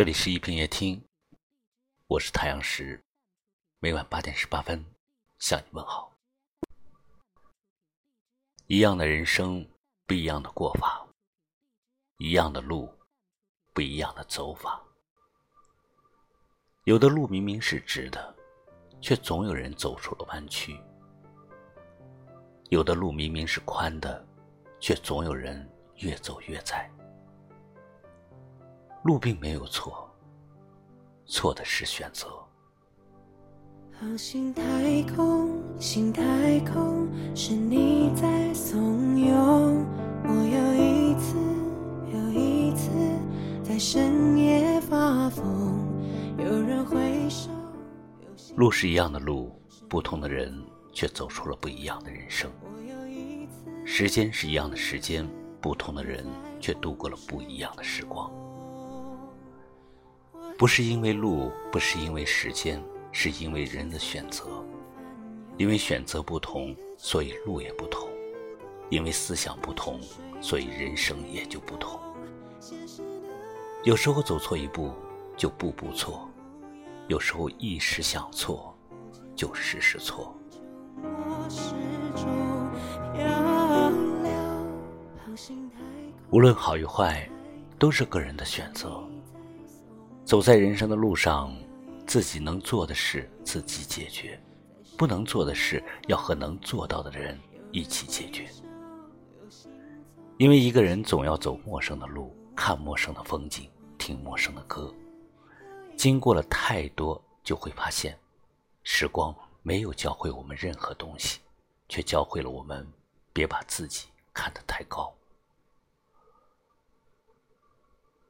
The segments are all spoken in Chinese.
这里是一品夜听，我是太阳石，每晚八点十八分向你问好。一样的人生，不一样的过法；一样的路，不一样的走法。有的路明明是直的，却总有人走出了弯曲；有的路明明是宽的，却总有人越走越窄。路并没有错，错的是选择。航行太空，心太空，是你在怂恿我又一次又一次在深夜发疯。有人回首，路是一样的路，不同的人却走出了不一样的人生。时间是一样的时间，不同的人却度过了不一样的时光。不是因为路，不是因为时间，是因为人的选择。因为选择不同，所以路也不同；因为思想不同，所以人生也就不同。有时候走错一步，就步步错；有时候一时想错，就时时错。无论好与坏，都是个人的选择。走在人生的路上，自己能做的事自己解决，不能做的事要和能做到的人一起解决。因为一个人总要走陌生的路，看陌生的风景，听陌生的歌。经过了太多，就会发现，时光没有教会我们任何东西，却教会了我们别把自己看得太高。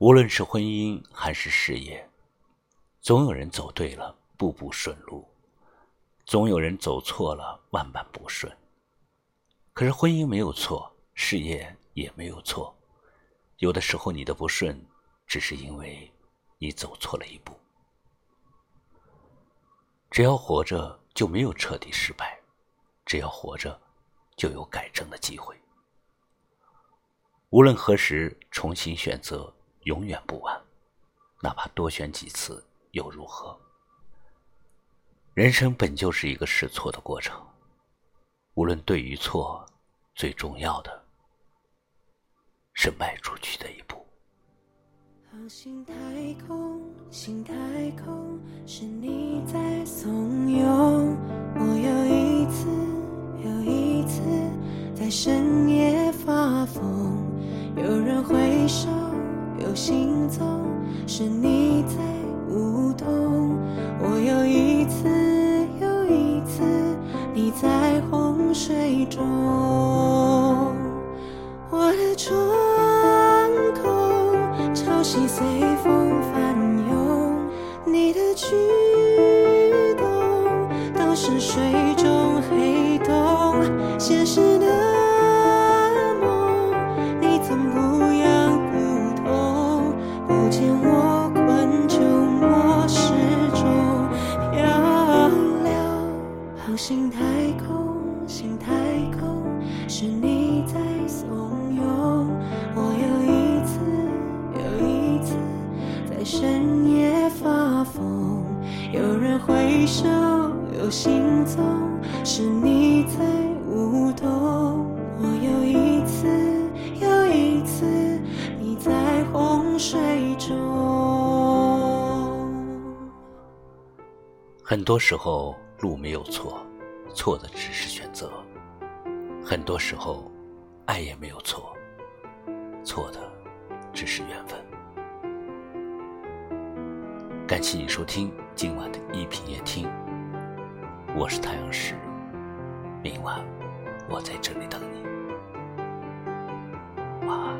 无论是婚姻还是事业，总有人走对了，步步顺路；总有人走错了，万般不顺。可是婚姻没有错，事业也没有错。有的时候，你的不顺，只是因为你走错了一步。只要活着，就没有彻底失败；只要活着，就有改正的机会。无论何时，重新选择。永远不晚，哪怕多选几次又如何？人生本就是一个试错的过程，无论对与错，最重要的是迈出去的一步。心太空，心太空，是你在怂恿我又一次又一次在深夜发疯，有人回首。有行踪，是你在舞动。我又一次又一次你在洪水中。我的窗口潮汐随风翻涌，你的举动都是水中黑洞。现实手，有行踪，是你在舞动。我又一次又一次，你在洪水中。很多时候，路没有错。错的只是选择，很多时候，爱也没有错，错的只是缘分。感谢你收听今晚的一品夜听，我是太阳石，明晚我在这里等你，晚安。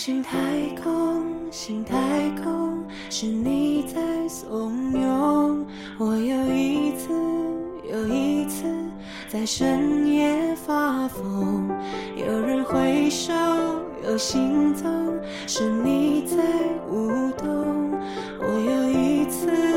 心太空心太空是你在怂恿。我又一次又一次在深夜发疯有人挥手有行踪是你在舞动。我又一次